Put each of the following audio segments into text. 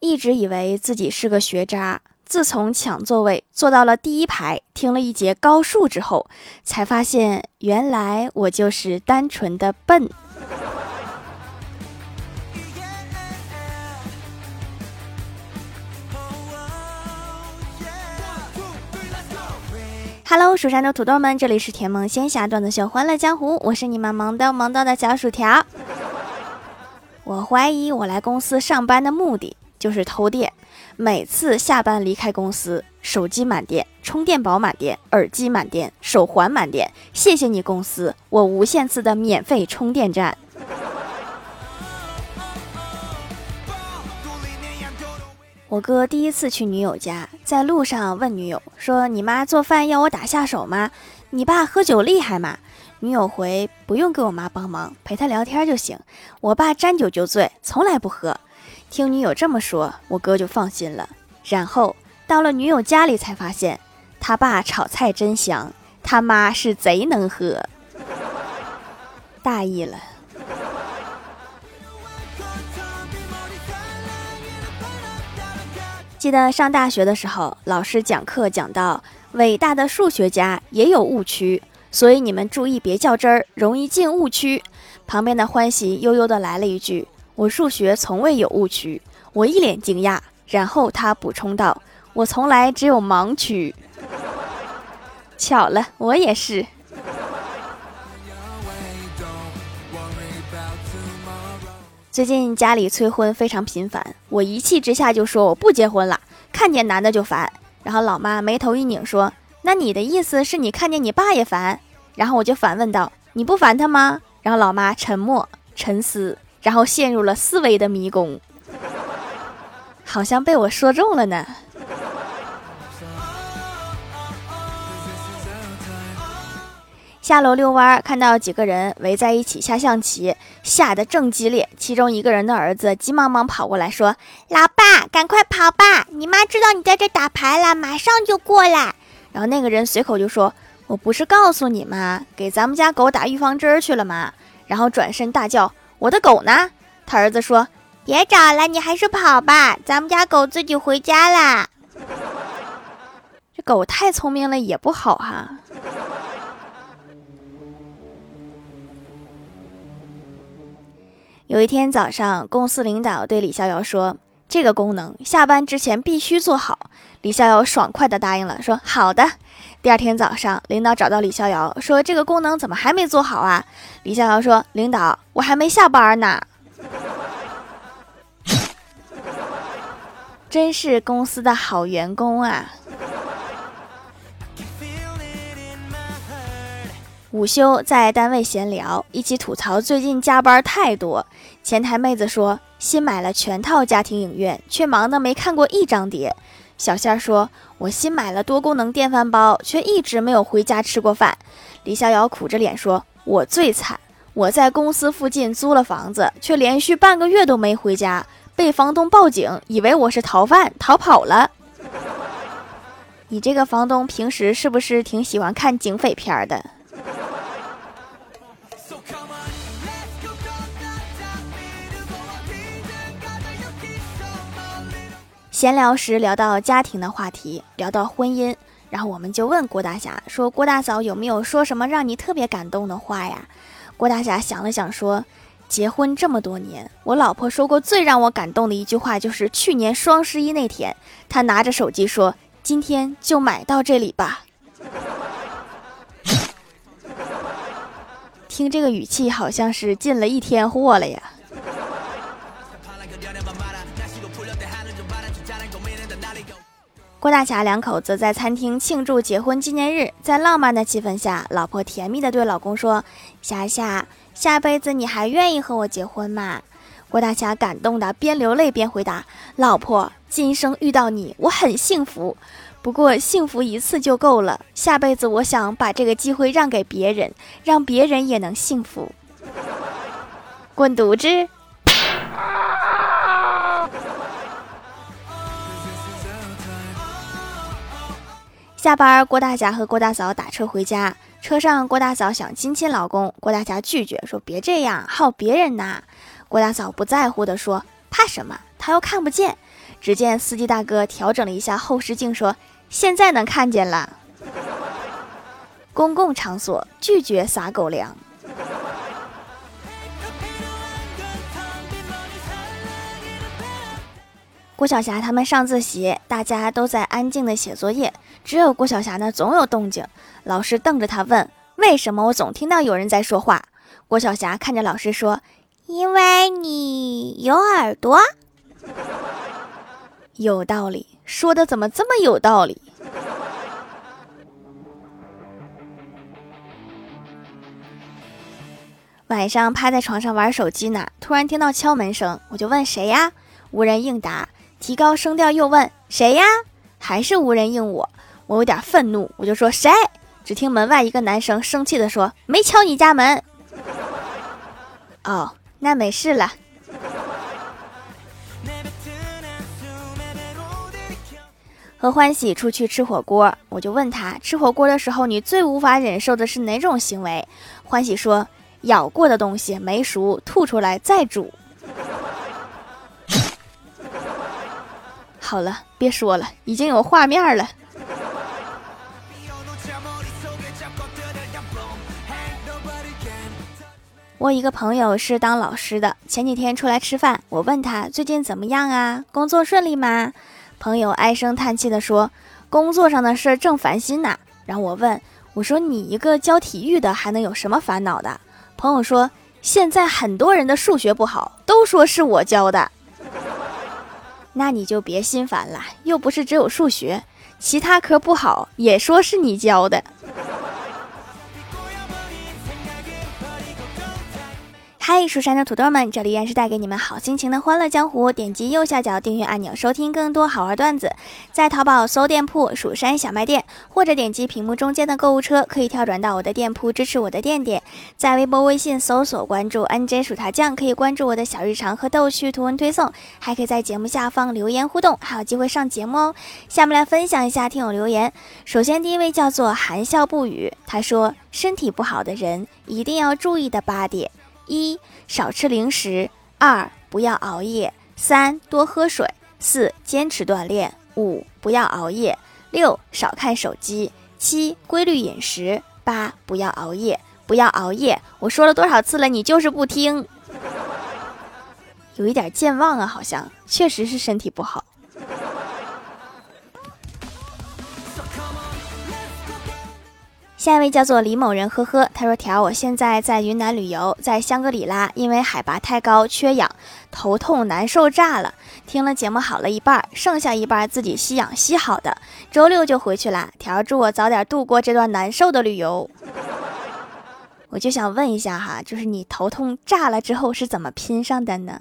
一直以为自己是个学渣，自从抢座位坐到了第一排，听了一节高数之后，才发现原来我就是单纯的笨。Hello，蜀山的土豆们，这里是甜萌仙侠段子秀《欢乐江湖》，我是你们萌逗萌逗的小薯条。我怀疑我来公司上班的目的就是偷电。每次下班离开公司，手机满电，充电宝满电，耳机满电，手环满电。谢谢你公司，我无限次的免费充电站。我哥第一次去女友家，在路上问女友说：“你妈做饭要我打下手吗？你爸喝酒厉害吗？”女友回：“不用给我妈帮忙，陪她聊天就行。我爸沾酒就醉，从来不喝。”听女友这么说，我哥就放心了。然后到了女友家里，才发现他爸炒菜真香，他妈是贼能喝，大意了。记得上大学的时候，老师讲课讲到伟大的数学家也有误区，所以你们注意别较真儿，容易进误区。旁边的欢喜悠悠的来了一句：“我数学从未有误区。”我一脸惊讶，然后他补充道：“我从来只有盲区。”巧了，我也是。最近家里催婚非常频繁，我一气之下就说我不结婚了，看见男的就烦。然后老妈眉头一拧说：“那你的意思是你看见你爸也烦？”然后我就反问道：“你不烦他吗？”然后老妈沉默沉思，然后陷入了思维的迷宫，好像被我说中了呢。下楼遛弯，看到几个人围在一起下象棋，下得正激烈。其中一个人的儿子急忙忙跑过来，说：“老爸，赶快跑吧！你妈知道你在这打牌了，马上就过来。”然后那个人随口就说：“我不是告诉你吗？给咱们家狗打预防针去了吗？”然后转身大叫：“我的狗呢？”他儿子说：“别找了，你还是跑吧，咱们家狗自己回家啦。”这狗太聪明了也不好哈。有一天早上，公司领导对李逍遥说：“这个功能下班之前必须做好。”李逍遥爽快地答应了，说：“好的。”第二天早上，领导找到李逍遥说：“这个功能怎么还没做好啊？”李逍遥说：“领导，我还没下班呢。”真是公司的好员工啊！午休在单位闲聊，一起吐槽最近加班太多。前台妹子说新买了全套家庭影院，却忙得没看过一张碟。小仙儿说：“我新买了多功能电饭煲，却一直没有回家吃过饭。”李逍遥苦着脸说：“我最惨，我在公司附近租了房子，却连续半个月都没回家，被房东报警，以为我是逃犯，逃跑了。”你这个房东平时是不是挺喜欢看警匪片的？闲聊时聊到家庭的话题，聊到婚姻，然后我们就问郭大侠说：“郭大嫂有没有说什么让你特别感动的话呀？”郭大侠想了想说：“结婚这么多年，我老婆说过最让我感动的一句话，就是去年双十一那天，她拿着手机说：‘今天就买到这里吧。’听这个语气，好像是进了一天货了呀。”郭大侠两口子在餐厅庆祝结婚纪念日，在浪漫的气氛下，老婆甜蜜地对老公说：“霞霞，下辈子你还愿意和我结婚吗？”郭大侠感动的边流泪边回答：“老婆，今生遇到你，我很幸福。不过幸福一次就够了，下辈子我想把这个机会让给别人，让别人也能幸福。”滚犊子！下班，郭大侠和郭大嫂打车回家。车上，郭大嫂想亲亲老公，郭大侠拒绝说：“别这样，好别人呐。”郭大嫂不在乎的说：“怕什么？他又看不见。”只见司机大哥调整了一下后视镜，说：“现在能看见了。”公共场所拒绝撒狗粮。郭晓霞他们上自习，大家都在安静的写作业，只有郭晓霞呢总有动静。老师瞪着他问：“为什么我总听到有人在说话？”郭晓霞看着老师说：“因为你有耳朵。”有道理，说的怎么这么有道理？晚上趴在床上玩手机呢，突然听到敲门声，我就问谁呀？无人应答。提高声调又问谁呀？还是无人应我。我有点愤怒，我就说谁？只听门外一个男生生气的说：“没敲你家门。”哦，那没事了。和欢喜出去吃火锅，我就问他吃火锅的时候，你最无法忍受的是哪种行为？欢喜说：咬过的东西没熟，吐出来再煮。好了，别说了，已经有画面了。我一个朋友是当老师的，前几天出来吃饭，我问他最近怎么样啊？工作顺利吗？朋友唉声叹气地说：“工作上的事儿正烦心呢。”然后我问我说：“你一个教体育的，还能有什么烦恼的？”朋友说：“现在很多人的数学不好，都说是我教的。”那你就别心烦了，又不是只有数学，其他科不好也说是你教的。嗨，蜀山的土豆们，这里依然是带给你们好心情的欢乐江湖。点击右下角订阅按钮，收听更多好玩段子。在淘宝搜店铺“蜀山小卖店”，或者点击屏幕中间的购物车，可以跳转到我的店铺，支持我的店店。在微博、微信搜索关注 “nj 薯条酱”，可以关注我的小日常和逗趣图文推送，还可以在节目下方留言互动，还有机会上节目哦。下面来分享一下听友留言。首先，第一位叫做含笑不语，他说：“身体不好的人一定要注意的八点。”一少吃零食，二不要熬夜，三多喝水，四坚持锻炼，五不要熬夜，六少看手机，七规律饮食，八不要熬夜，不要熬夜。我说了多少次了，你就是不听，有一点健忘啊，好像确实是身体不好。下一位叫做李某人，呵呵，他说：“条，我现在在云南旅游，在香格里拉，因为海拔太高，缺氧，头痛难受炸了。听了节目好了一半，剩下一半自己吸氧吸好的，周六就回去了。条，祝我早点度过这段难受的旅游。我就想问一下哈，就是你头痛炸了之后是怎么拼上的呢？”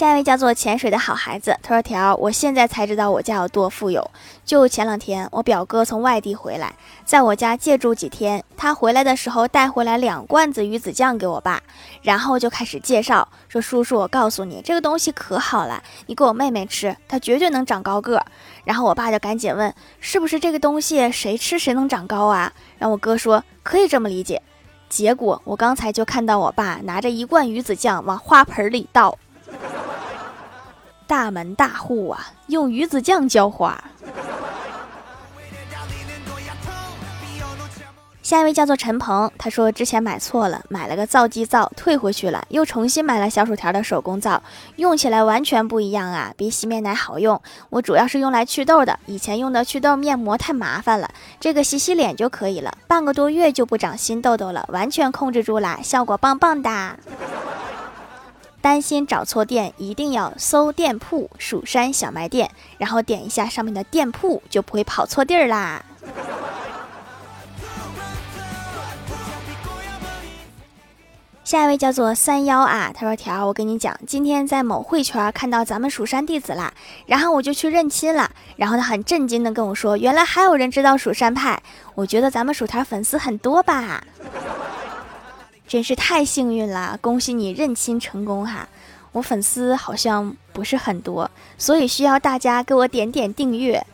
下一位叫做潜水的好孩子，他说：“条，我现在才知道我家有多富有。就前两天，我表哥从外地回来，在我家借住几天。他回来的时候带回来两罐子鱼子酱给我爸，然后就开始介绍说：‘叔叔，我告诉你，这个东西可好了，你给我妹妹吃，她绝对能长高个。’然后我爸就赶紧问：‘是不是这个东西谁吃谁能长高啊？’然后我哥说：‘可以这么理解。’结果我刚才就看到我爸拿着一罐鱼子酱往花盆里倒。”大门大户啊，用鱼子酱浇花。下一位叫做陈鹏，他说之前买错了，买了个皂基皂，退回去了，又重新买了小薯条的手工皂，用起来完全不一样啊，比洗面奶好用。我主要是用来祛痘的，以前用的祛痘面膜太麻烦了，这个洗洗脸就可以了，半个多月就不长新痘痘了，完全控制住了，效果棒棒哒。担心找错店，一定要搜店铺“蜀山小卖店”，然后点一下上面的店铺，就不会跑错地儿啦。下一位叫做三幺啊，他说：“条，我跟你讲，今天在某会圈看到咱们蜀山弟子啦，然后我就去认亲了，然后他很震惊的跟我说，原来还有人知道蜀山派，我觉得咱们薯条粉丝很多吧。”真是太幸运了，恭喜你认亲成功哈！我粉丝好像不是很多，所以需要大家给我点点订阅。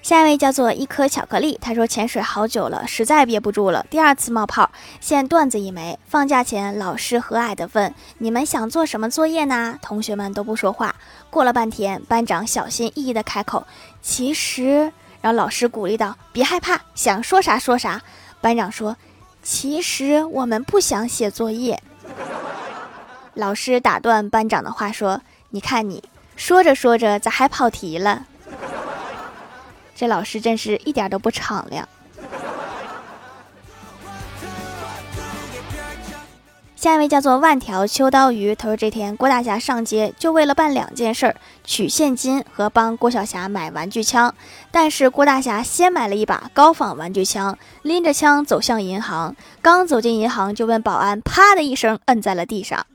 下一位叫做一颗巧克力，他说潜水好久了，实在憋不住了，第二次冒泡，现段子一枚。放假前，老师和蔼地问：“你们想做什么作业呢？”同学们都不说话。过了半天，班长小心翼翼地开口：“其实……”然后老师鼓励道：“别害怕，想说啥说啥。”班长说：“其实我们不想写作业。”老师打断班长的话说：“你看你说着说着，咋还跑题了？”这老师真是一点都不敞亮。下一位叫做万条秋刀鱼，他说这天郭大侠上街就为了办两件事：取现金和帮郭晓霞买玩具枪。但是郭大侠先买了一把高仿玩具枪，拎着枪走向银行。刚走进银行，就问保安：“啪”的一声，摁在了地上。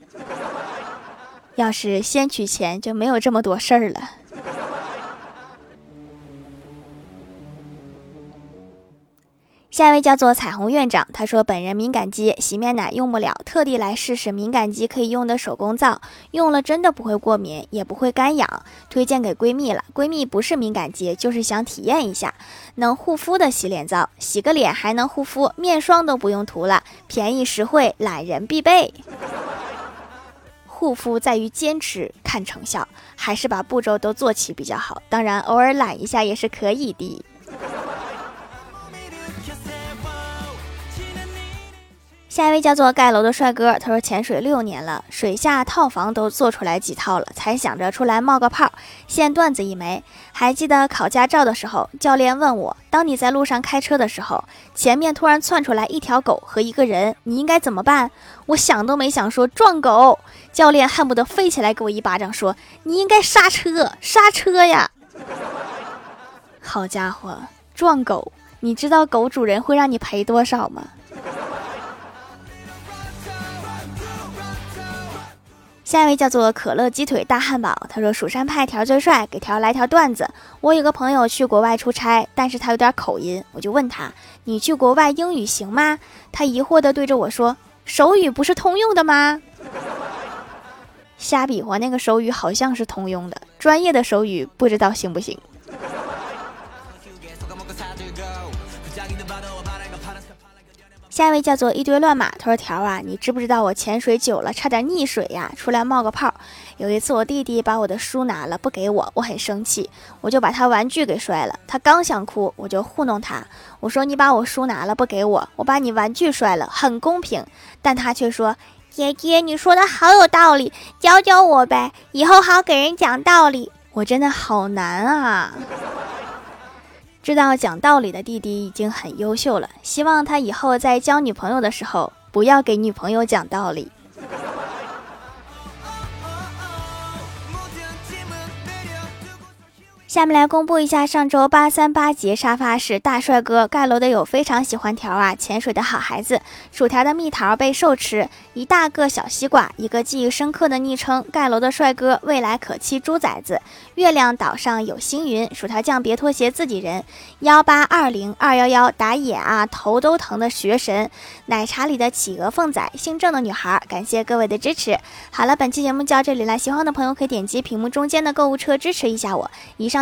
要是先取钱，就没有这么多事儿了。下一位叫做彩虹院长，他说本人敏感肌，洗面奶用不了，特地来试试敏感肌可以用的手工皂，用了真的不会过敏，也不会干痒，推荐给闺蜜了。闺蜜不是敏感肌，就是想体验一下能护肤的洗脸皂，洗个脸还能护肤，面霜都不用涂了，便宜实惠，懒人必备。护肤在于坚持，看成效，还是把步骤都做齐比较好。当然，偶尔懒一下也是可以的。下一位叫做盖楼的帅哥，他说潜水六年了，水下套房都做出来几套了，才想着出来冒个泡。现段子一枚，还记得考驾照的时候，教练问我，当你在路上开车的时候，前面突然窜出来一条狗和一个人，你应该怎么办？我想都没想说撞狗，教练恨不得飞起来给我一巴掌，说你应该刹车，刹车呀！好家伙，撞狗，你知道狗主人会让你赔多少吗？下一位叫做可乐鸡腿大汉堡，他说蜀山派条最帅，给条来条段子。我有个朋友去国外出差，但是他有点口音，我就问他，你去国外英语行吗？他疑惑的对着我说，手语不是通用的吗？瞎比划，那个手语好像是通用的，专业的手语不知道行不行。下一位叫做一堆乱码，他说条啊，你知不知道我潜水久了差点溺水呀？出来冒个泡。有一次我弟弟把我的书拿了不给我，我很生气，我就把他玩具给摔了。他刚想哭，我就糊弄他，我说你把我书拿了不给我，我把你玩具摔了，很公平。但他却说姐姐你说的好有道理，教教我呗，以后好给人讲道理。我真的好难啊。知道讲道理的弟弟已经很优秀了，希望他以后在交女朋友的时候不要给女朋友讲道理。下面来公布一下上周八三八节沙发是大帅哥盖楼的有非常喜欢条啊，潜水的好孩子，薯条的蜜桃被兽吃，一大个小西瓜，一个记忆深刻的昵称盖楼的帅哥，未来可期猪崽子，月亮岛上有星云，薯条酱别拖鞋自己人，幺八二零二幺幺打野啊头都疼的学神，奶茶里的企鹅凤仔，姓郑的女孩，感谢各位的支持。好了，本期节目就到这里了，喜欢的朋友可以点击屏幕中间的购物车支持一下我。以上。